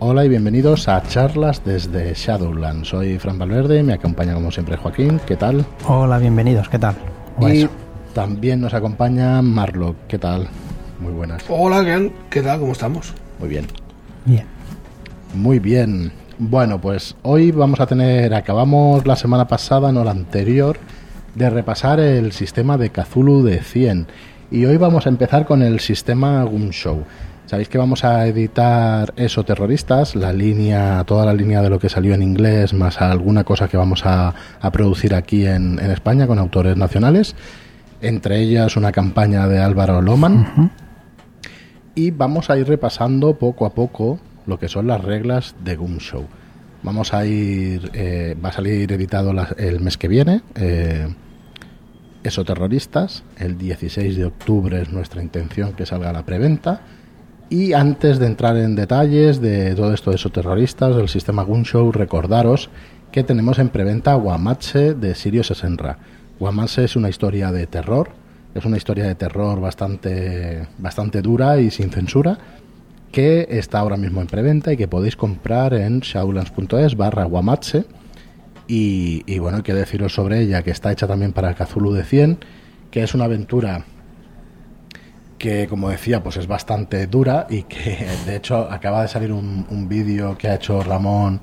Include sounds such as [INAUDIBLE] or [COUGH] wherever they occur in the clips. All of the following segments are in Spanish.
Hola y bienvenidos a charlas desde Shadowland. Soy Fran Valverde, me acompaña como siempre Joaquín. ¿Qué tal? Hola, bienvenidos. ¿Qué tal? Y también nos acompaña Marlo. ¿Qué tal? Muy buenas. Hola, ¿qué tal? ¿Cómo estamos? Muy bien. Bien. Muy bien. Bueno, pues hoy vamos a tener, acabamos la semana pasada, no la anterior, de repasar el sistema de Cthulhu de 100. Y hoy vamos a empezar con el sistema Show. Sabéis que vamos a editar eso terroristas, la línea, toda la línea de lo que salió en inglés, más alguna cosa que vamos a, producir aquí en, España con autores nacionales. Entre ellas una campaña de Álvaro Loman. Y vamos a ir repasando poco a poco lo que son las reglas de Goom Show. Vamos a ir, eh, va a salir editado el mes que viene. Eh, eso terroristas. El 16 de octubre es nuestra intención que salga la preventa. Y antes de entrar en detalles de todo esto de esos terroristas, del sistema Gunshow, recordaros que tenemos en preventa Guamache de Sirio Sesenra. Guamache es una historia de terror, es una historia de terror bastante, bastante dura y sin censura, que está ahora mismo en preventa y que podéis comprar en shadowlands.es barra Guamache y, bueno, hay que deciros sobre ella, que está hecha también para Cthulhu de 100, que es una aventura que, como decía, pues es bastante dura y que, [LAUGHS] de hecho, acaba de salir un, vídeo que ha hecho Ramón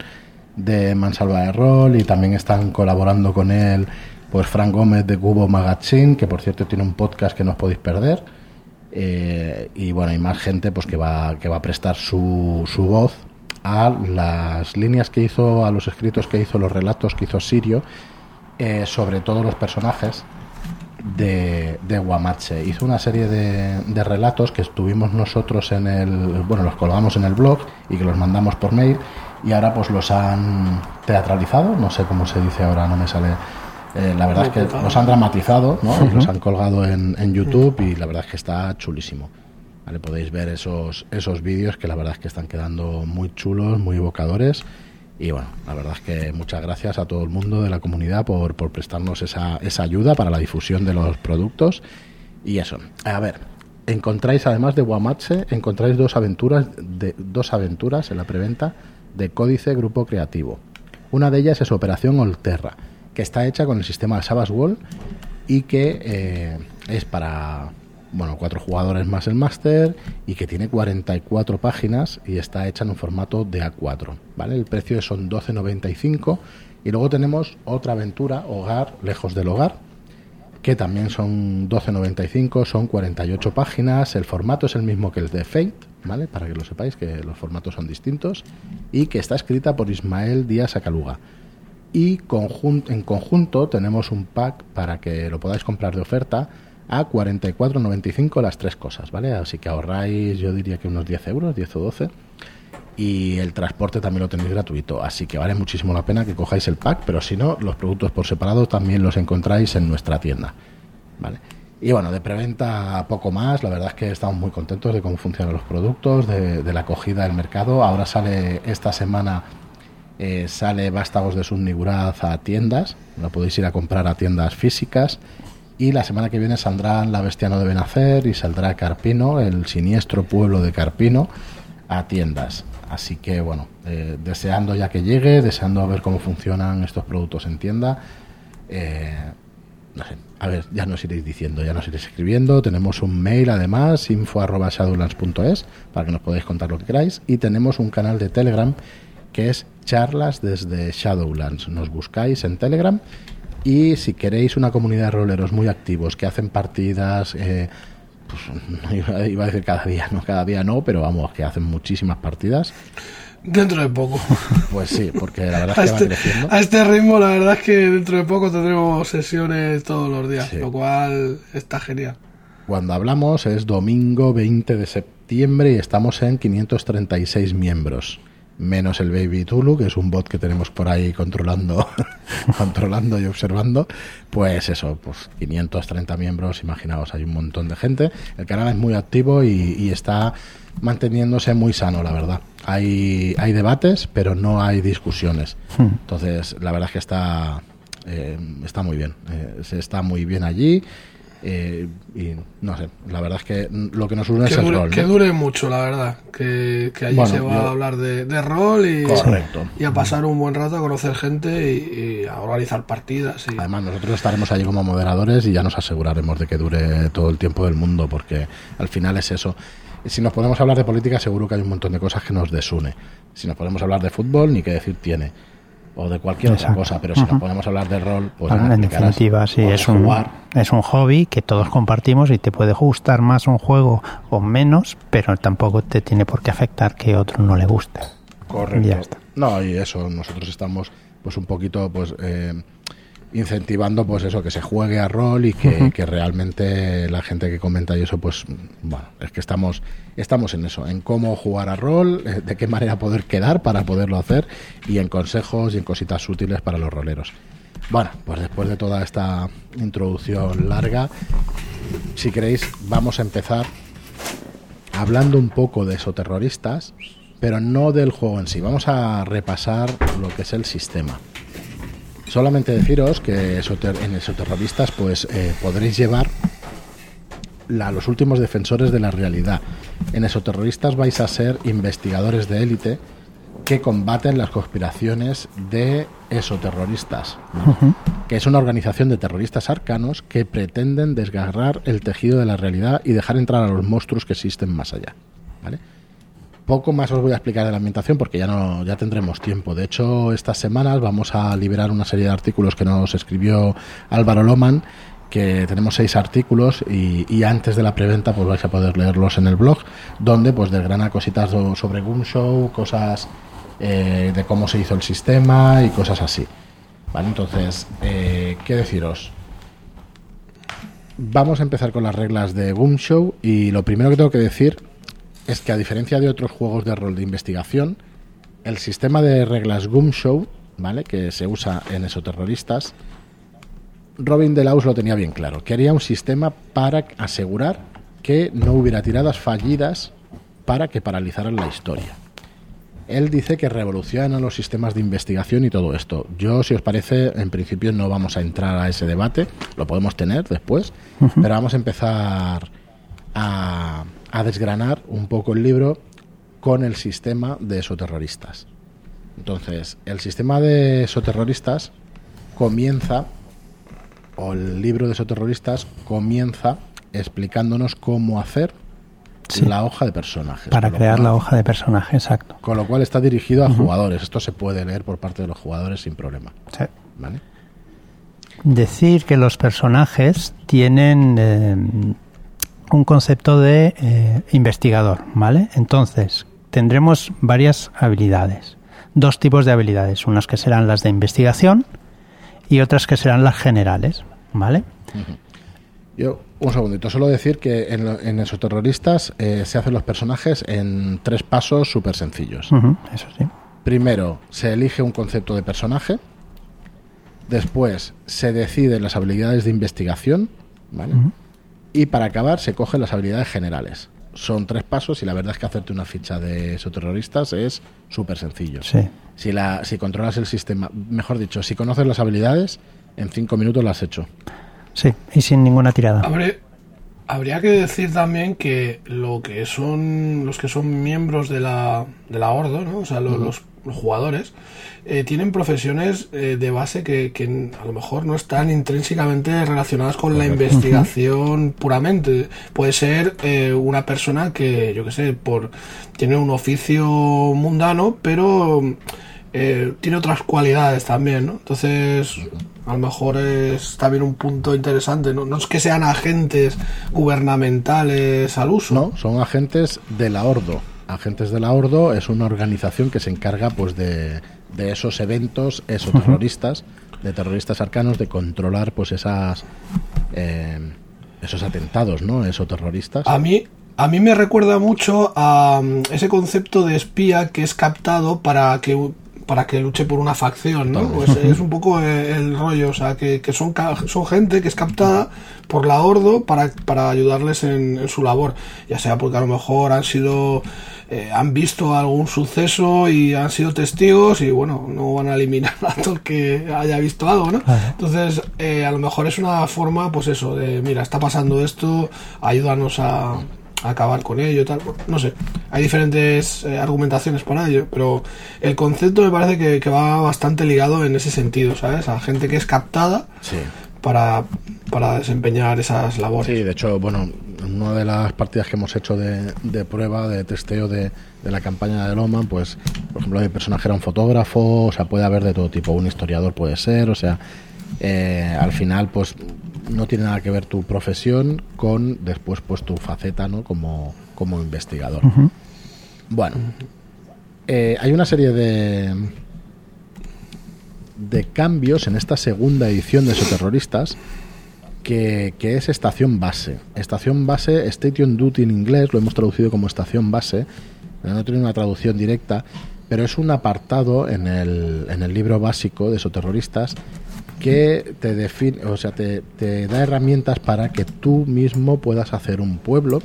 de Mansalva de Rol y también están colaborando con él pues Frank Gómez de Cubo Magazine, que por cierto tiene un podcast que no os podéis perder. Eh, y bueno, hay más gente pues que va, que va a prestar su, su voz a las líneas que hizo, a los escritos que hizo, los relatos que hizo Sirio eh, sobre todos los personajes de, de Guamache. Hizo una serie de, de, relatos que estuvimos nosotros en el, bueno, los colgamos en el blog y que los mandamos por mail y ahora pues los han teatralizado, no sé cómo se dice ahora, no me sale. Eh, la verdad es que los han dramatizado, ¿no? Y los han colgado en, en YouTube y la verdad es que está chulísimo. ¿vale? Podéis ver esos, esos vídeos que la verdad es que están quedando muy chulos, muy evocadores. Y bueno, la verdad es que muchas gracias a todo el mundo de la comunidad por, por prestarnos esa, esa ayuda para la difusión de los productos. Y eso. A ver, encontráis además de Guamache, encontráis dos aventuras, de, dos aventuras en la preventa de Códice Grupo Creativo. Una de ellas es Operación Olterra, que está hecha con el sistema Savage Wall y que eh, es para, bueno, cuatro jugadores más el máster y que tiene 44 páginas y está hecha en un formato de A4, ¿vale? El precio son 12.95 y luego tenemos otra aventura, Hogar, lejos del hogar, que también son 12.95, son 48 páginas, el formato es el mismo que el de Fate, ¿vale? Para que lo sepáis que los formatos son distintos y que está escrita por Ismael Díaz Acaluga. Y en conjunto tenemos un pack para que lo podáis comprar de oferta a 44,95 las tres cosas, ¿vale? Así que ahorráis, yo diría que unos 10 euros, 10 o 12. Y el transporte también lo tenéis gratuito, así que vale muchísimo la pena que cojáis el pack, pero si no, los productos por separado también los encontráis en nuestra tienda, ¿vale? Y bueno, de preventa poco más, la verdad es que estamos muy contentos de cómo funcionan los productos, de, la acogida del mercado. Ahora sale esta semana, eh, sale Vástagos de Subniguraz a tiendas, lo podéis ir a comprar a tiendas físicas y la semana que viene saldrán La Bestia no debe nacer y saldrá Carpino, el siniestro pueblo de Carpino, a tiendas. Así que bueno, eh, deseando ya que llegue, deseando ver cómo funcionan estos productos en tienda. Eh, no sé, a ver, ya nos iréis diciendo, ya nos iréis escribiendo. Tenemos un mail además, info.shadowlands.es, para que nos podáis contar lo que queráis. Y tenemos un canal de Telegram que es charlas desde Shadowlands. Nos buscáis en Telegram y si queréis una comunidad de roleros muy activos que hacen partidas, eh, pues [LAUGHS] iba a decir cada día, no, cada día no, pero vamos, que hacen muchísimas partidas. Dentro de poco. [LAUGHS] Pues sí, porque la verdad es que va este, creciendo. A este ritmo, la verdad es que dentro de poco tendremos sesiones todos los días, lo cual está genial. Cuando hablamos es domingo 20 de septiembre y estamos en 536 miembros menos el Baby Tulu, que es un bot que tenemos por ahí controlando, [LAUGHS] controlando y observando, pues eso, pues 530 miembros, imaginaos, hay un montón de gente. El canal es muy activo y, está manteniéndose muy sano, la verdad. Hay, hay debates, pero no hay discusiones. Hmm. Entonces, la verdad es que está, eh, está muy bien. Eh, se está muy bien allí. Eh, y no sé, la verdad es que lo que nos une es el rol. Que dure mucho, la verdad. Que, que allí se va a hablar de, rol y, y, a pasar un buen rato a conocer gente y, a organizar partidas. Y... Además, nosotros estaremos allí como moderadores y ya nos aseguraremos de que dure todo el tiempo del mundo, porque al final es eso. Si nos podemos hablar de política, seguro que hay un montón de cosas que nos desune. Si nos podemos hablar de fútbol, ni qué decir tiene o de cualquier otra cosa, pero si nos podemos hablar de rol, pues en definitiva, sí, es un, es un hobby que todos compartimos y te puede gustar más un juego o menos, pero tampoco te tiene por qué afectar que otro no le guste. Correcto. No, y eso, nosotros estamos pues un poquito pues eh, incentivando pues eso, que se juegue a rol y que, realmente la gente que comenta y eso, pues bueno, es que estamos, estamos en eso, en cómo jugar a rol, eh, de qué manera poder quedar para poderlo hacer y en consejos y en cositas útiles para los roleros. Bueno, pues después de toda esta introducción larga, si queréis, vamos a empezar hablando un poco de esoterroristas, pero no del juego en sí. Vamos a repasar lo que es el sistema. Solamente deciros que en Esoterroristas pues eh, podréis llevar a los últimos defensores de la realidad. En Esoterroristas vais a ser investigadores de élite que combaten las conspiraciones de esoterroristas, que es una organización de terroristas arcanos que pretenden desgarrar el tejido de la realidad y dejar entrar a los monstruos que existen más allá. ¿vale? Poco más os voy a explicar de la ambientación porque ya no ya tendremos tiempo. De hecho, estas semanas vamos a liberar una serie de artículos que nos escribió Álvaro Loman, que tenemos seis artículos y, antes de la preventa pues vais a poder leerlos en el blog, donde pues desgrana cositas sobre Show, cosas eh, de cómo se hizo el sistema y cosas así. Vale, entonces, eh, ¿qué deciros? Vamos a empezar con las reglas de Show y lo primero que tengo que decir es que a diferencia de otros juegos de rol de investigación, el sistema de reglas Show, ¿vale? que se usa en esoterroristas, Robin Delaus lo tenía bien claro. Quería un sistema para asegurar que no hubiera tiradas fallidas para que paralizaran la historia. Él dice que revoluciona los sistemas de investigación y todo esto. Yo, si os parece, en principio no vamos a entrar a ese debate, lo podemos tener después, pero vamos a empezar a, a desgranar un poco el libro con el sistema de esoterroristas. Entonces, el sistema de esoterroristas comienza, o el libro de esoterroristas comienza explicándonos cómo hacer la hoja de personajes. Para crear la hoja de personaje, exacto. Con lo cual está dirigido a jugadores. Esto se puede leer por parte de los jugadores sin problema. Decir que los personajes tienen eh, un concepto de eh, investigador, ¿vale? Entonces, tendremos varias habilidades, dos tipos de habilidades, unas que serán las de investigación y otras que serán las generales, ¿vale? Yo, un segundito, solo decir que en, esos terroristas eh, se hacen los personajes en tres pasos súper sencillos. eso sí. Primero, se elige un concepto de personaje. Después, se deciden las habilidades de investigación, ¿vale? Y para acabar se cogen las habilidades generales. Son tres pasos y la verdad es que hacerte una ficha de terroristas es súper sencillo. Si, la, si controlas el sistema, mejor dicho, si conoces las habilidades, en cinco minutos las has hecho. Sí, y sin ninguna tirada. Habría que decir también que lo que son los que son miembros de la, de la Ordo, ¿no? o sea, los jugadores, eh, tienen profesiones eh, de base que, que, a lo mejor no están intrínsecamente relacionadas con la investigación puramente. Puede ser eh, una persona que, yo qué sé, por tiene un oficio mundano, pero tiene otras cualidades también, ¿no? Entonces, a lo mejor es también un punto interesante. ¿no? no es que sean agentes gubernamentales al uso. No, son agentes de la Ordo. Agentes de la Ordo es una organización que se encarga pues de de esos eventos esos terroristas, de terroristas arcanos, de controlar pues esas eh, esos atentados, ¿no? Esos terroristas. A mí a mí me recuerda mucho a mm, ese concepto de espía que es captado para que para que luche por una facción, ¿no? Pues es [LAUGHS] un poco eh, el rollo, o sea, que, que son, son gente que es captada por la Ordo para, para ayudarles en, su labor, ya sea porque a lo mejor han sido, eh, han visto algún suceso y han sido testigos y bueno, no van a eliminar a todo el que haya visto algo, ¿no? Entonces, eh, a lo mejor es una forma, pues eso, de, mira, está pasando esto, ayúdanos a acabar con ello, tal. No sé, hay diferentes eh, argumentaciones para ello, pero el concepto me parece que, va bastante ligado en ese sentido, ¿sabes? A gente que es captada para, para desempeñar esas labores. Sí, de hecho, bueno, en una de las partidas que hemos hecho de, de prueba, de testeo de, de, la campaña de Loman, pues, por ejemplo, el personaje era un fotógrafo, o sea, puede haber de todo tipo, un historiador puede ser, o sea, eh, al final, pues no tiene nada que ver tu profesión con después pues tu faceta ¿no? como, como investigador. Bueno, eh, hay una serie de, de cambios en esta segunda edición de Soterroristas que, que es estación base. Estación base, Station Duty en inglés, lo hemos traducido como estación base, no tiene una traducción directa, pero es un apartado en el, en el libro básico de Soterroristas que te define, o sea, te, da herramientas para que tú mismo puedas hacer un pueblo,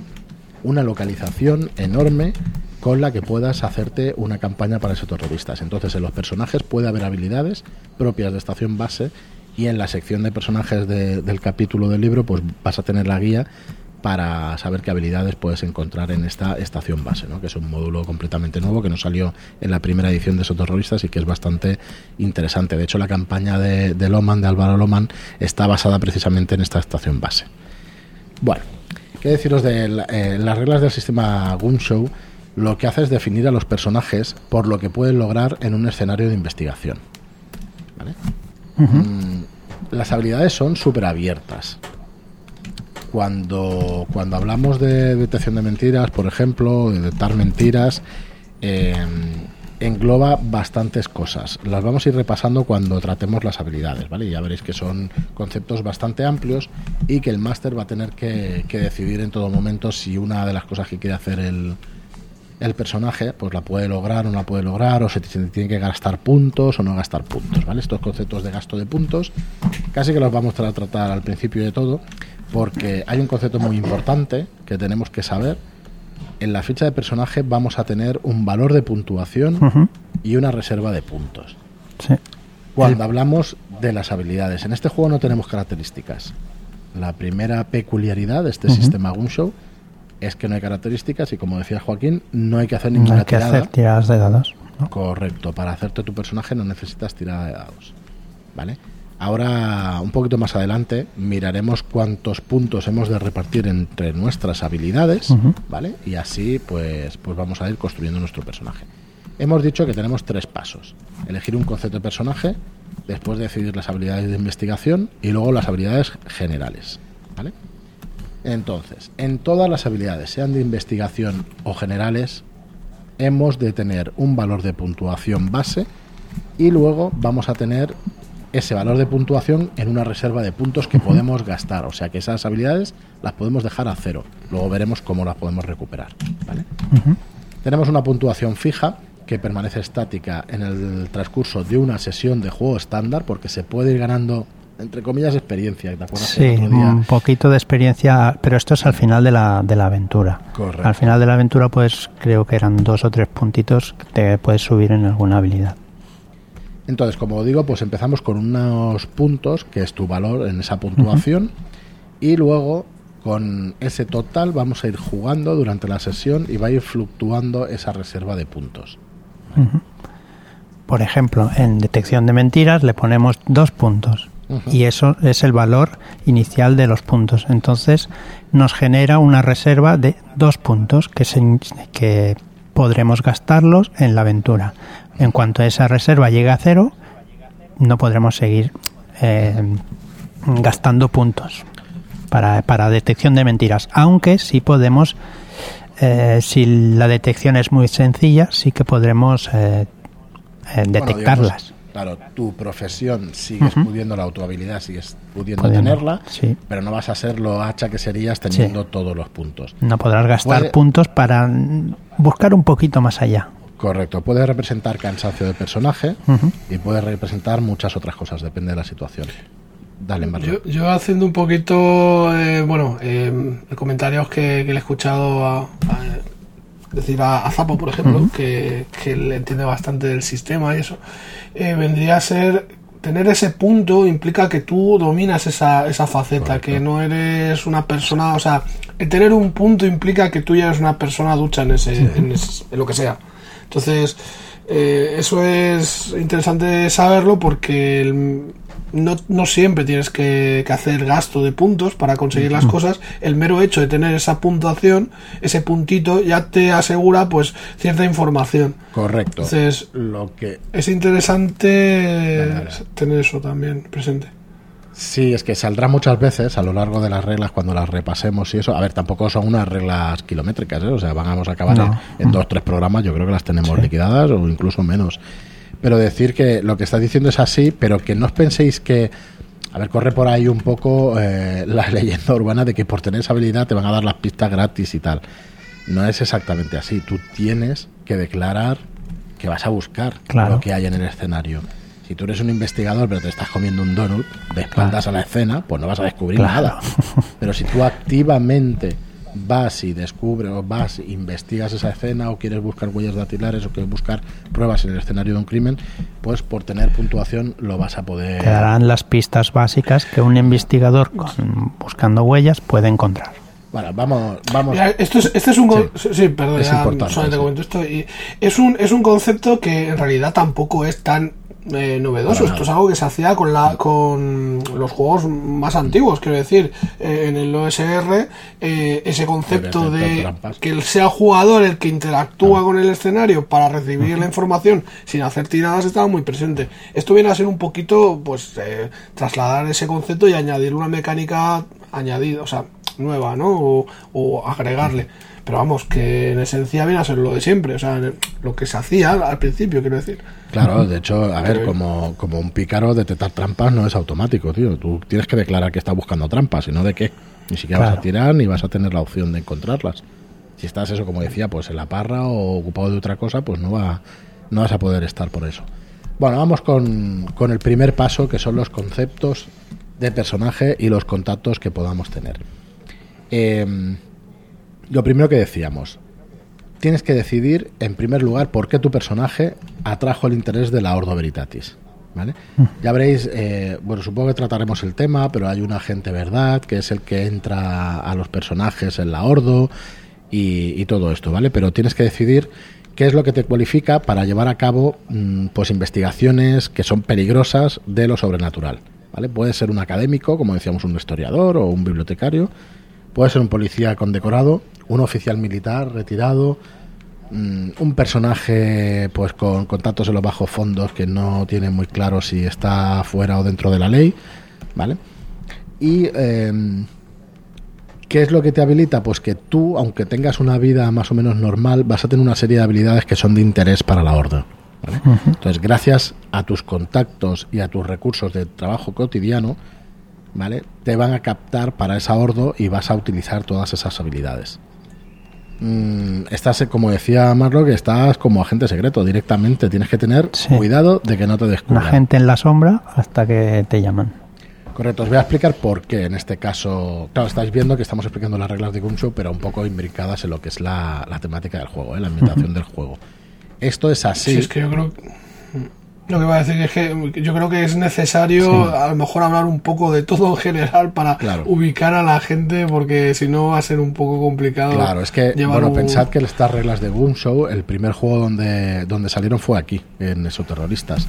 una localización enorme con la que puedas hacerte una campaña para esos terroristas. Entonces, en los personajes puede haber habilidades propias de estación base y en la sección de personajes del capítulo del libro, pues vas a tener la guía para saber qué habilidades puedes encontrar en esta estación base, ¿no? que es un módulo completamente nuevo que nos salió en la primera edición de Soterroristas y que es bastante interesante. De hecho, la campaña de, de Loman, de Álvaro Loman, está basada precisamente en esta estación base. Bueno, qué deciros de eh, las reglas del sistema Gunshow. Lo que hace es definir a los personajes por lo que pueden lograr en un escenario de investigación. Mm, las habilidades son súper abiertas cuando, cuando hablamos de detección de mentiras, por ejemplo, de detectar mentiras, eh, engloba bastantes cosas. Las vamos a ir repasando cuando tratemos las habilidades, ¿vale? ya veréis que son conceptos bastante amplios y que el máster va a tener que, decidir en todo momento si una de las cosas que quiere hacer el, el personaje pues la puede lograr o no la puede lograr o se tiene que gastar puntos o no gastar puntos, ¿vale? Estos conceptos de gasto de puntos casi que los vamos a tratar al principio de todo porque hay un concepto muy importante que tenemos que saber. En la ficha de personaje vamos a tener un valor de puntuación y una reserva de puntos. Cuando hablamos de las habilidades, en este juego no tenemos características. La primera peculiaridad de este sistema Gunshow es que no hay características y como decía Joaquín, no hay que hacer ninguna no hay que hacer tiradas de dados. Correcto, para hacerte tu personaje no necesitas tirada de dados. ¿Vale? Ahora, un poquito más adelante, miraremos cuántos puntos hemos de repartir entre nuestras habilidades, ¿vale? Y así, pues, pues vamos a ir construyendo nuestro personaje. Hemos dicho que tenemos tres pasos. Elegir un concepto de personaje, después decidir las habilidades de investigación y luego las habilidades generales, ¿vale? Entonces, en todas las habilidades, sean de investigación o generales, hemos de tener un valor de puntuación base y luego vamos a tener ese valor de puntuación en una reserva de puntos que podemos gastar. O sea que esas habilidades las podemos dejar a cero. Luego veremos cómo las podemos recuperar. Tenemos una puntuación fija que permanece estática en el transcurso de una sesión de juego estándar porque se puede ir ganando entre comillas experiencia sí un poquito de experiencia pero esto es al final de la, de la aventura Correcto. al final de la aventura pues creo que eran dos o tres puntitos que te puedes subir en alguna habilidad entonces, como digo, pues empezamos con unos puntos, que es tu valor en esa puntuación, y luego con ese total vamos a ir jugando durante la sesión y va a ir fluctuando esa reserva de puntos. Por ejemplo, en detección de mentiras le ponemos dos puntos y eso es el valor inicial de los puntos. Entonces nos genera una reserva de dos puntos que, que podremos gastarlos en la aventura. En cuanto esa reserva llegue a cero, no podremos seguir eh, gastando puntos para, para, detección de mentiras. Aunque sí podemos, eh, si la detección es muy sencilla, sí que podremos eh, detectarlas. Claro, tu profesión sigues pudiendo la tu habilidad sigues pudiendo, tenerla, pero no vas a ser lo hacha que serías teniendo todos los puntos. No podrás gastar puntos para buscar un poquito más allá. Correcto, puede representar cansancio de personaje y puede representar muchas otras cosas, depende de la situación. Dale, yo, yo, haciendo un poquito, eh, bueno, eh, comentarios que, le he escuchado a, decir a, Zapo, por ejemplo, que, que, le entiende bastante del sistema y eso, eh, vendría a ser tener ese punto implica que tú dominas esa, esa faceta, que no eres una persona, o sea, tener un punto implica que tú ya eres una persona ducha en, ese, en, lo que sea. Entonces, eh, eso es interesante saberlo porque el, no, no siempre tienes que, hacer gasto de puntos para conseguir las cosas. El mero hecho de tener esa puntuación, ese puntito, ya te asegura pues cierta información. Correcto. Entonces, lo que es interesante tener eso también presente. Sí, es que saldrá muchas veces a lo largo de las reglas cuando las repasemos y eso. A ver, tampoco son unas reglas kilométricas, ¿eh? o sea, vamos a acabar en, dos, tres programas. Yo creo que las tenemos liquidadas o incluso menos pero decir que lo que está diciendo es así, pero que no os penséis que, a ver, corre por ahí un poco eh, la [LAUGHS] leyenda urbana de que por tener esa habilidad te van a dar las pistas gratis y tal. No es exactamente así. Tú tienes que declarar que vas a buscar lo que hay en el escenario. Si tú eres un investigador pero te estás comiendo un donut de espaldas a la escena, pues no vas a descubrir nada. [LAUGHS] Pero si tú activamente vas y descubres o vas e investigas esa escena o quieres buscar huellas dactilares o quieres buscar pruebas en el escenario de un crimen, pues por tener puntuación lo vas a poder... Te darán las pistas básicas que un investigador buscando huellas puede encontrar. Bueno, vamos, vamos. esto es, este es un sí. perdón, esto es un es un concepto que en realidad tampoco es tan eh, novedoso. Esto es algo que se hacía con la con los juegos más antiguos. Quiero decir, eh, en el OSR, eh, ese concepto de que sea jugador el que interactúa con el escenario para recibir la información sin hacer tiradas estaba muy presente. Esto viene a ser un poquito, pues, trasladar ese concepto y añadir una mecánica añadida, o sea, nueva, ¿no? o agregarle. Pero vamos, que en esencia viene a ser lo de siempre, o sea, lo que se hacía al principio, quiero decir. Claro, de hecho, a ver, como, como un pícaro detectar trampas no es automático, tío. Tú tienes que declarar que está buscando trampas, y no de qué. Ni siquiera vas a tirar ni vas a tener la opción de encontrarlas. Si estás eso, como decía, pues en la parra o ocupado de otra cosa, pues no, va, no vas a poder estar por eso. Bueno, vamos con, con el primer paso, que son los conceptos de personaje y los contactos que podamos tener. Eh, lo primero que decíamos, tienes que decidir, en primer lugar, por qué tu personaje atrajo el interés de la Ordo Veritatis. ¿Vale? Mm. Ya veréis, eh, bueno, supongo que trataremos el tema, pero hay un agente verdad que es el que entra a los personajes en la Ordo y, todo esto, ¿vale? Pero tienes que decidir qué es lo que te cualifica para llevar a cabo mm, pues investigaciones que son peligrosas de lo sobrenatural, ¿vale? Puede ser un académico, como decíamos, un historiador o un bibliotecario, puede ser un policía condecorado un oficial militar retirado, mm, un personaje pues con contactos en los bajos fondos que no tiene muy claro si está fuera o dentro de la ley, ¿vale? Y em, ¿qué es lo que te habilita? Pues que tú, aunque tengas una vida más o menos normal, vas a tener una serie de habilidades que son de interés para la orden. ¿vale? Entonces, gracias a tus contactos y a tus recursos de trabajo cotidiano, ¿vale? Te van a captar para esa ordo y vas a utilizar todas esas habilidades. Mm, estás, como decía Marlock, estás como agente secreto directamente. Tienes que tener cuidado de que no te descubran. Un agente en la sombra hasta que te llaman. Correcto, os voy a explicar por qué en este caso. Claro, estáis viendo que estamos explicando las reglas de Gunshow, pero un poco imbricadas en lo que es la, temática del juego, ¿eh? la ambientación del juego. Esto es así. es que yo creo. Lo que voy a decir es que yo creo que es necesario a lo mejor hablar un poco de todo en general para ubicar a la gente porque si no va a ser un poco complicado. Claro, es que, bueno, pensad que estas reglas de Boom Show, el primer juego donde, donde salieron fue aquí, en esos terroristas.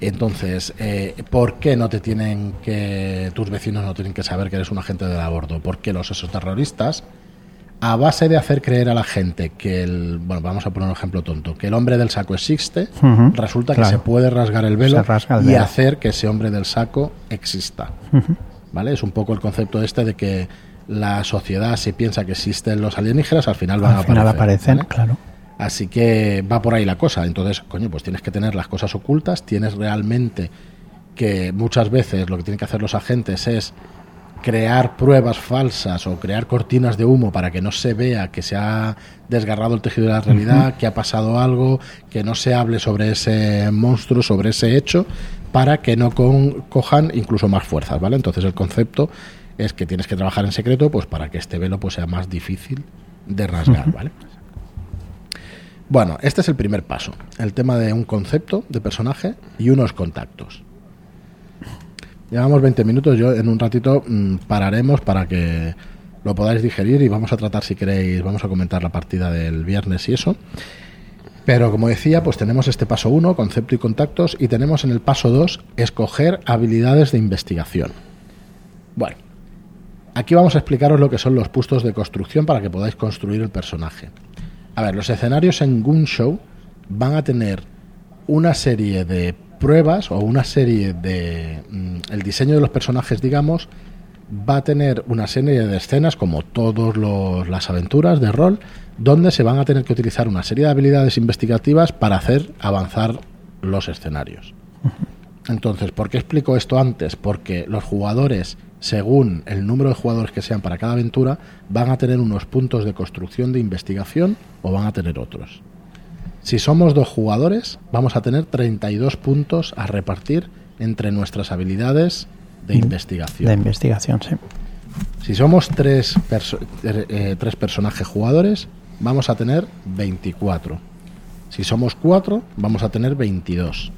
Entonces, eh, ¿por qué no te tienen que, tus vecinos no tienen que saber que eres un agente del aborto? Porque los esos terroristas a base de hacer creer a la gente que el, bueno, vamos a poner un ejemplo tonto, que el hombre del saco existe, resulta que se puede rasgar el velo, y hacer que ese hombre del saco exista. ¿Vale? Es un poco el concepto este de que la sociedad si piensa que existen los alienígenas, al final van a final aparecen, claro. Así que va por ahí la cosa. Entonces, coño, pues tienes que tener las cosas ocultas, tienes realmente que muchas veces lo que tienen que hacer los agentes es crear pruebas falsas o crear cortinas de humo para que no se vea que se ha desgarrado el tejido de la realidad, que ha pasado algo, que no se hable sobre ese monstruo, sobre ese hecho, para que no cojan incluso más fuerzas, ¿vale? Entonces el concepto es que tienes que trabajar en secreto pues para que este velo pues sea más difícil de rasgar, ¿vale? Bueno, este es el primer paso, el tema de un concepto de personaje y unos contactos. Llevamos 20 minutos, yo en un ratito mm, pararemos para que lo podáis digerir y vamos a tratar si queréis, vamos a comentar la partida del viernes y eso. Pero como decía, pues tenemos este paso 1, concepto y contactos, y tenemos en el paso 2, escoger habilidades de investigación. Bueno, aquí vamos a explicaros lo que son los puestos de construcción para que podáis construir el personaje. A ver, los escenarios en Show van a tener una serie de pruebas o una serie de... Mm, el diseño de los personajes, digamos, va a tener una serie de escenas, como todas las aventuras de rol, donde se van a tener que utilizar una serie de habilidades investigativas para hacer avanzar los escenarios. Entonces, ¿por qué explico esto antes? Porque los jugadores, según el número de jugadores que sean para cada aventura, van a tener unos puntos de construcción de investigación o van a tener otros. Si somos dos jugadores, vamos a tener 32 puntos a repartir entre nuestras habilidades de investigación. De investigación, sí. Si somos tres, eh, eh, tres personajes jugadores, vamos a tener 24. Si somos cuatro, vamos a tener 22.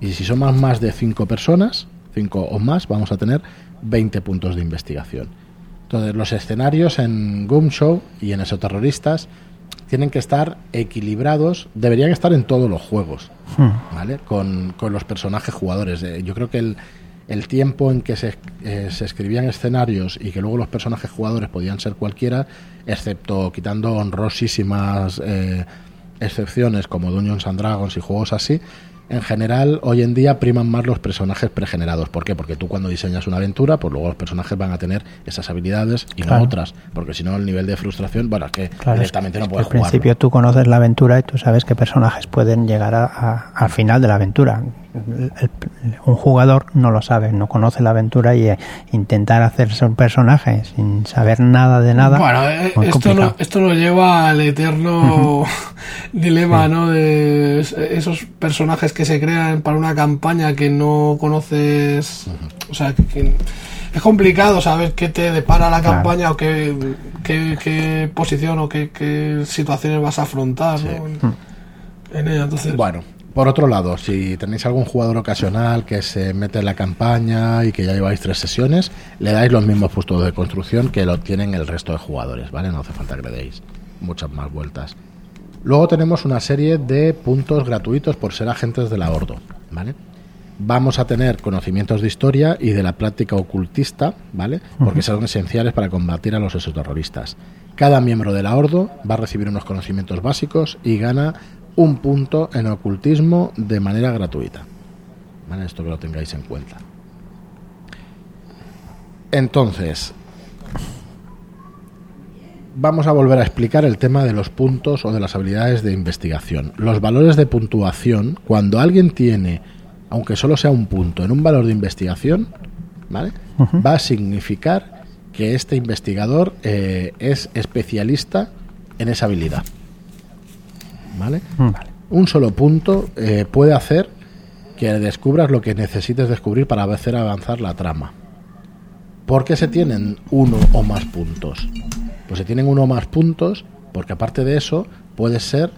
Y si somos más de cinco personas, cinco o más, vamos a tener 20 puntos de investigación. Entonces, los escenarios en Goom Show y en Esoterroristas tienen que estar equilibrados, deberían estar en todos los juegos, hmm. ¿vale? Con, los personajes jugadores. Eh, yo creo que el, el tiempo en que se, eh, se, escribían escenarios y que luego los personajes jugadores podían ser cualquiera, excepto quitando honrosísimas eh, excepciones como Dungeons and Dragons y juegos así, en general, hoy en día priman más los personajes pregenerados. ¿Por qué? Porque tú cuando diseñas una aventura, pues luego los personajes van a tener esas habilidades y no otras. Porque si no, el nivel de frustración, bueno, es que directamente no puedes jugar. Al principio tú conoces la aventura y tú sabes qué personajes pueden llegar a, al final de la aventura un jugador no lo sabe, no conoce la aventura y eh, intentar hacerse un personaje sin saber nada de nada. Bueno, eh, esto, no, esto nos lleva al eterno [LAUGHS] dilema, ¿no? De esos personajes que se crean para una campaña que no conoces. O sea, que, es complicado saber qué te depara la campaña o qué, qué, posición o qué, situaciones vas a afrontar. En ella, entonces. Bueno, por otro lado, si tenéis algún jugador ocasional que se mete en la campaña y que ya lleváis tres sesiones, le dais los mismos puestos de construcción que lo tienen el resto de jugadores, ¿vale? No hace falta que le deis muchas más vueltas. Luego tenemos una serie de puntos gratuitos por ser agentes de la Ordo, ¿vale? Vamos a tener conocimientos de historia y de la práctica ocultista, ¿vale? Porque son esenciales para combatir a los exoterroristas. Cada miembro de la Ordo va a recibir unos conocimientos básicos y gana un punto en ocultismo de manera gratuita. ¿Vale? Esto que lo tengáis en cuenta. Entonces, vamos a volver a explicar el tema de los puntos o de las habilidades de investigación. Los valores de puntuación, cuando alguien tiene, aunque solo sea un punto, en un valor de investigación, ¿vale? Va a significar que este investigador eh, es especialista en esa habilidad. Mm. ¿vale? Un solo punto eh, puede hacer que descubras lo que necesites descubrir para hacer avanzar la trama. ¿Por qué se tienen uno o más puntos? Pues se tienen uno o más puntos porque aparte de eso puedes ser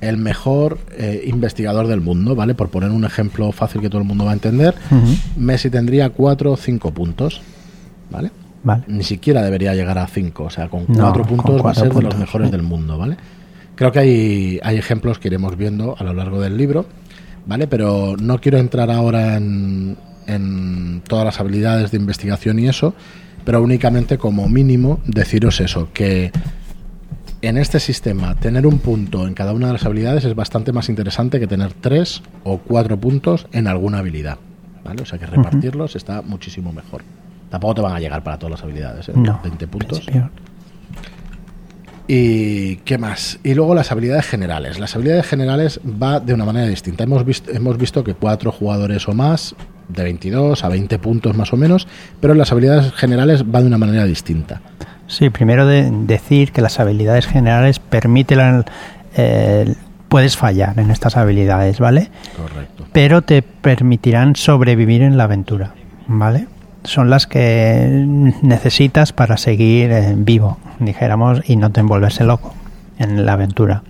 el mejor eh, investigador del mundo, ¿vale? Por poner un ejemplo fácil que todo el mundo va a entender, Messi tendría cuatro o cinco puntos, ¿vale? Ni siquiera debería llegar a cinco, o sea, con cuatro puntos va a ser de los mejores del mundo, ¿vale? Creo que hay, hay ejemplos que iremos viendo a lo largo del libro, ¿vale? Pero no quiero entrar ahora en, en todas las habilidades de investigación y eso, pero únicamente como mínimo deciros eso, que en este sistema tener un punto en cada una de las habilidades es bastante más interesante que tener tres o cuatro puntos en alguna habilidad. ¿vale? O sea que repartirlos está muchísimo mejor. Tampoco te van a llegar para todas las habilidades, ¿eh? 20 puntos. ¿Y qué más? Y luego las habilidades generales. Las habilidades generales va de una manera distinta. Hemos visto, hemos visto que cuatro jugadores o más de 22 a 20 puntos más o menos, pero las habilidades generales va de una manera distinta. Sí, primero de decir que las habilidades generales permiten eh, puedes fallar en estas habilidades, ¿vale? Correcto. Pero te permitirán sobrevivir en la aventura, ¿vale? Son las que necesitas para seguir vivo, dijéramos, y no te envolverse loco en la aventura.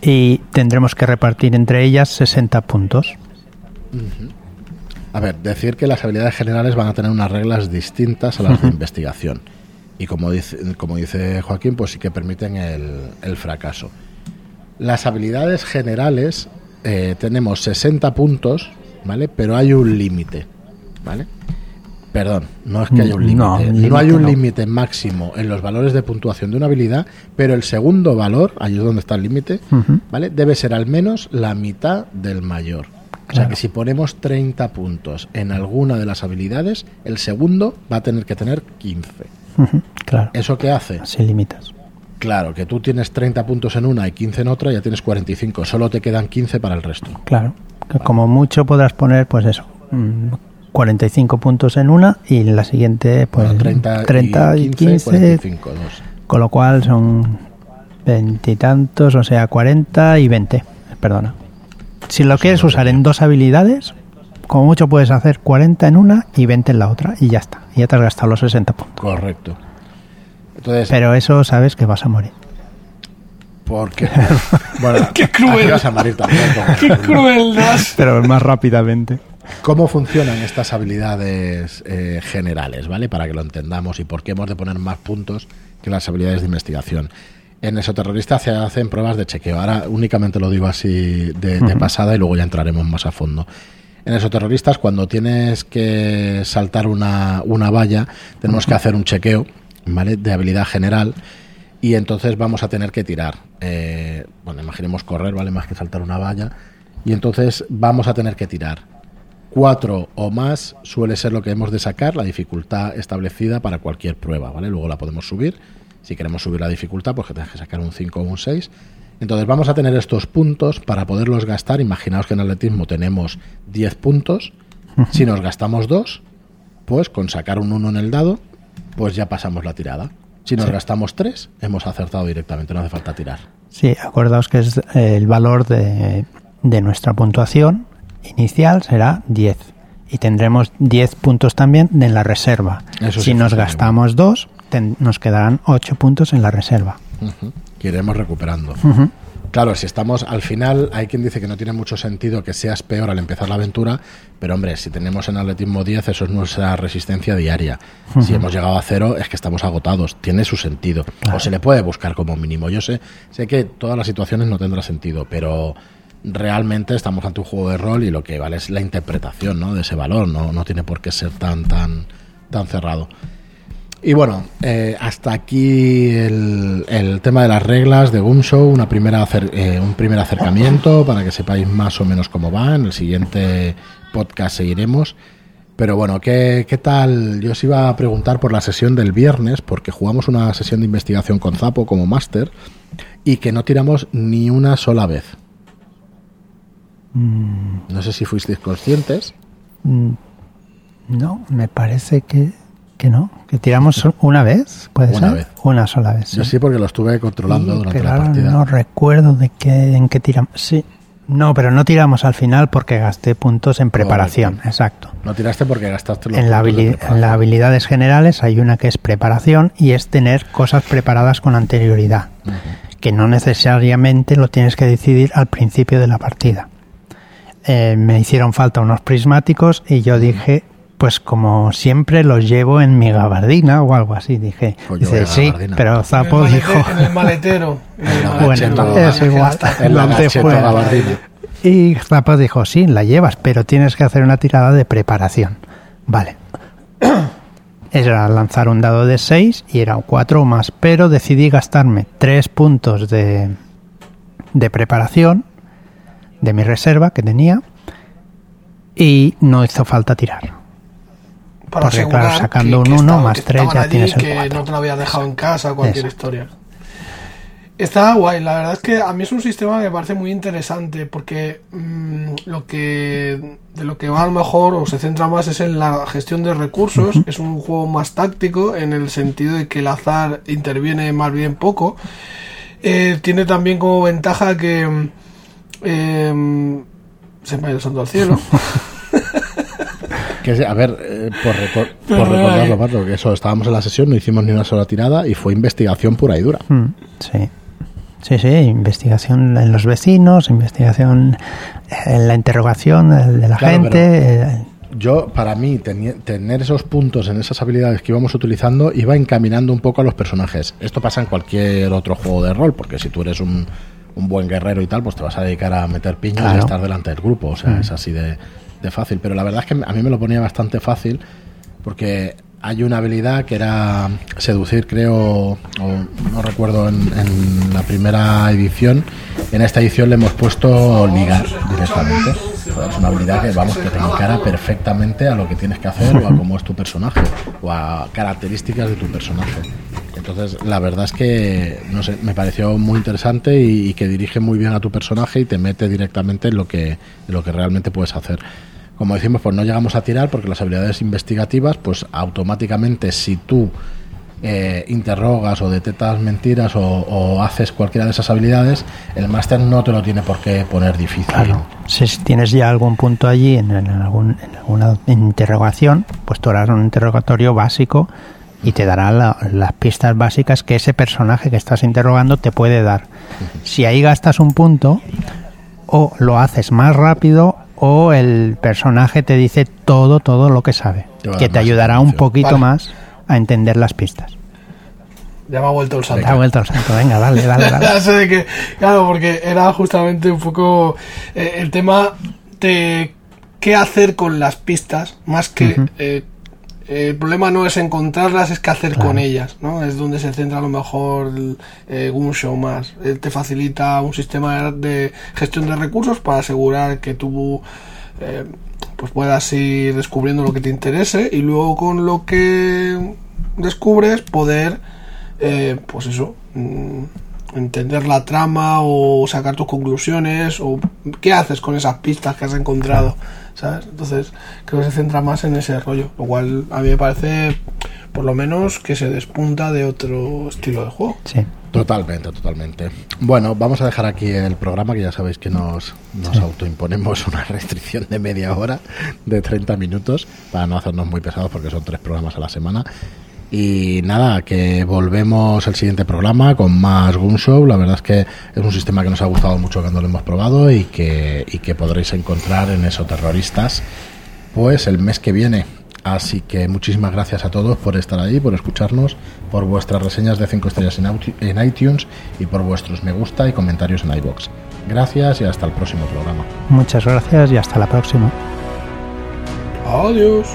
Y tendremos que repartir entre ellas 60 puntos. A ver, decir que las habilidades generales van a tener unas reglas distintas a las de [LAUGHS] investigación. Y como dice, como dice Joaquín, pues sí que permiten el, fracaso. Las habilidades generales eh, tenemos 60 puntos, ¿vale? Pero hay un límite, ¿vale? Perdón, no es que haya un límite. No, hay un límite máximo en los valores de puntuación de una habilidad, pero el segundo valor, ahí es donde está el límite, ¿vale? Debe ser al menos la mitad del mayor. O sea que si ponemos 30 puntos en alguna de las habilidades, el segundo va a tener que tener 15. Claro. ¿Eso qué hace? Sin límites. Claro, que tú tienes 30 puntos en una y 15 en otra, ya tienes 45. Solo te quedan 15 para el resto. Claro. Que como mucho podrás poner, pues eso, 45 mm, puntos en una y en la siguiente, pues 30, y 15, Con lo cual son veintitantos, o sea, 40 y 20. Perdona. Si lo quieres usar en dos habilidades, como mucho puedes hacer 40 en una y 20 en la otra y ya está. ya te has gastado los 60 puntos. Correcto. Pero eso sabes que vas a morir. Porque. [LAUGHS] Bueno, qué cruel. Vas a morir también. Qué crueldad. Pero más rápidamente. ¿Cómo funcionan estas habilidades eh, generales, ¿vale? Para que lo entendamos y por qué hemos de poner más puntos que las habilidades de investigación en Esoterrorista se hacen pruebas de chequeo. Ahora únicamente lo digo así de, pasada y luego ya entraremos más a fondo. En Esoterroristas, cuando tienes que saltar una, valla, tenemos que hacer un chequeo ¿vale? de habilidad general y entonces vamos a tener que tirar. Eh, bueno, imaginemos correr, ¿vale? Más que saltar una valla. Y entonces vamos a tener que tirar. Cuatro o más suele ser lo que hemos de sacar, la dificultad establecida para cualquier prueba, ¿vale? Luego la podemos subir si queremos subir la dificultad, pues que tengas que sacar un 5 o un 6. Entonces vamos a tener estos puntos para poderlos gastar. Imaginaos que en atletismo tenemos 10 puntos. Si nos gastamos 2, pues con sacar un 1 en el dado, pues ya pasamos la tirada. Si nos gastamos 3, hemos acertado directamente, no hace falta tirar. Sí, acordaos que es el valor de, de nuestra puntuación inicial será 10 y tendremos 10 puntos también en la reserva. si nos gastamos 2, nos quedarán 8 puntos en la reserva. Que iremos recuperando. Claro, si estamos al final, hay quien dice que no tiene mucho sentido que seas peor al empezar la aventura, pero hombre, si tenemos en atletismo 10, eso es nuestra resistencia diaria. Si hemos llegado a cero, es que estamos agotados. Tiene su sentido. O se le puede buscar como mínimo. Yo sé, sé que todas las situaciones no tendrán sentido, pero realmente estamos ante un juego de rol y lo que vale es la interpretación ¿no? de ese valor. No, no tiene por qué ser tan, tan, tan cerrado. Y bueno, eh, hasta aquí el, tema de las reglas de Boom Show, una primera eh, un primer acercamiento para que sepáis más o menos cómo va. En el siguiente podcast seguiremos. Pero bueno, ¿qué, ¿qué tal? Yo os iba a preguntar por la sesión del viernes, porque jugamos una sesión de investigación con Zapo como máster y que no tiramos ni una sola vez. Mm. No sé si fuisteis conscientes. Mm. No, me parece que que no, que tiramos una vez, puede una ser. Vez. Una sola vez. Yo sí, porque lo estuve controlando durante la partida. No recuerdo de qué, en qué tiramos. Sí. No, pero no tiramos al final porque gasté puntos en preparación. Exacto. No tiraste porque gastaste los en la En las habilidades generales hay una que es preparación y es tener cosas preparadas con anterioridad. Que no necesariamente lo tienes que decidir al principio de la partida. Eh, me hicieron falta unos prismáticos y yo dije pues como siempre los llevo en mi gabardina o algo así, dije. Pues dice, sí, pero Zapo dijo... En el maletero. bueno, es igual. Y Zapo dijo, sí, la llevas, pero tienes que hacer una tirada de preparación. Vale. [COUGHS] Era lanzar un dado de 6 y era 4 o más, pero decidí gastarme 3 puntos de, de preparación de mi reserva que tenía y no hizo falta tirar. Porque claro, sacando un 1 más 3 ya tienes el que no te lo había dejado en casa, cualquier historia. Está guay, la verdad es que a mí es un sistema que me parece muy interesante porque mm, lo que de lo que va a lo mejor o se centra más es en la gestión de recursos, es un juego más táctico en el sentido de que el azar interviene más bien poco. Eh, tiene también como ventaja que em, se me ha ido el santo al cielo. [LAUGHS] Que, a ver, eh, por, recor- por recordarlo, Pato, que eso, estábamos en la sesión, no hicimos ni una sola tirada y fue investigación pura y dura. Mm, sí. Sí, sí, investigación en los vecinos, investigación en la interrogación de la Claro, gente. eh, Yo, para mí, tener esos puntos en esas habilidades que íbamos utilizando iba encaminando un poco a los personajes. Esto pasa en cualquier otro juego de rol, porque si tú eres un, un buen guerrero y tal, pues te vas a dedicar a meter piñas y a Claro. estar delante del grupo. O sea, es así de, de fácil. Pero la verdad es que a mí me lo ponía bastante fácil, porque hay una habilidad que era seducir, creo, o no recuerdo en, en la primera edición. En esta edición le hemos puesto ligar directamente. Es una habilidad que, vamos, que te encara perfectamente a lo que tienes que hacer o a cómo es tu personaje o a características de tu personaje. Entonces, la verdad es que, no sé, me pareció muy interesante y, que dirige muy bien a tu personaje y te mete directamente en lo que, lo que realmente puedes hacer. Como decimos, pues no llegamos a tirar porque las habilidades investigativas, pues automáticamente si tú eh, interrogas o detectas mentiras o, o haces cualquiera de esas habilidades, el máster no te lo tiene por qué poner difícil. Claro, si tienes ya algún punto allí en, en algún- en alguna interrogación, pues tú harás un interrogatorio básico y te dará la- las pistas básicas que ese personaje que estás interrogando te puede dar. Si ahí gastas un punto, o lo haces más rápido o el personaje te dice todo, todo lo que sabe, que te ayudará un poquito Vale. más a entender las pistas. Ya me ha vuelto el salto. Te ha vuelto el santo, venga, dale, dale, [LAUGHS] dale. Ya sé de que, claro, porque era justamente un poco eh, el tema de qué hacer con las pistas, más que eh, el problema no es encontrarlas, es qué hacer Claro. con ellas, ¿no? Es donde se centra a lo mejor el, eh, un show más. Él te facilita un sistema de gestión de recursos para asegurar que tú eh, pues puedas ir descubriendo lo que te interese y luego con lo que descubres poder eh, pues eso mm, entender la trama o sacar tus conclusiones o qué haces con esas pistas que has encontrado ¿sabes? entonces creo que se centra más en ese rollo lo cual a mí me parece por lo menos que se despunta de otro estilo de juego Sí. Totalmente, totalmente. Bueno, vamos a dejar aquí el programa, que ya sabéis que nos, nos autoimponemos una restricción de media hora, de 30 minutos, para no hacernos muy pesados, porque son tres programas a la semana. Y nada, que volvemos el siguiente programa con más Gunshow. La verdad es que es un sistema que nos ha gustado mucho cuando lo hemos probado y que, y que podréis encontrar en eso terroristas pues el mes que viene. Así que muchísimas gracias a todos por estar ahí, por escucharnos, por vuestras reseñas de 5 estrellas en, iTunes y por vuestros me gusta y comentarios en iBox. Gracias y hasta el próximo programa. Muchas gracias y hasta la próxima. adiós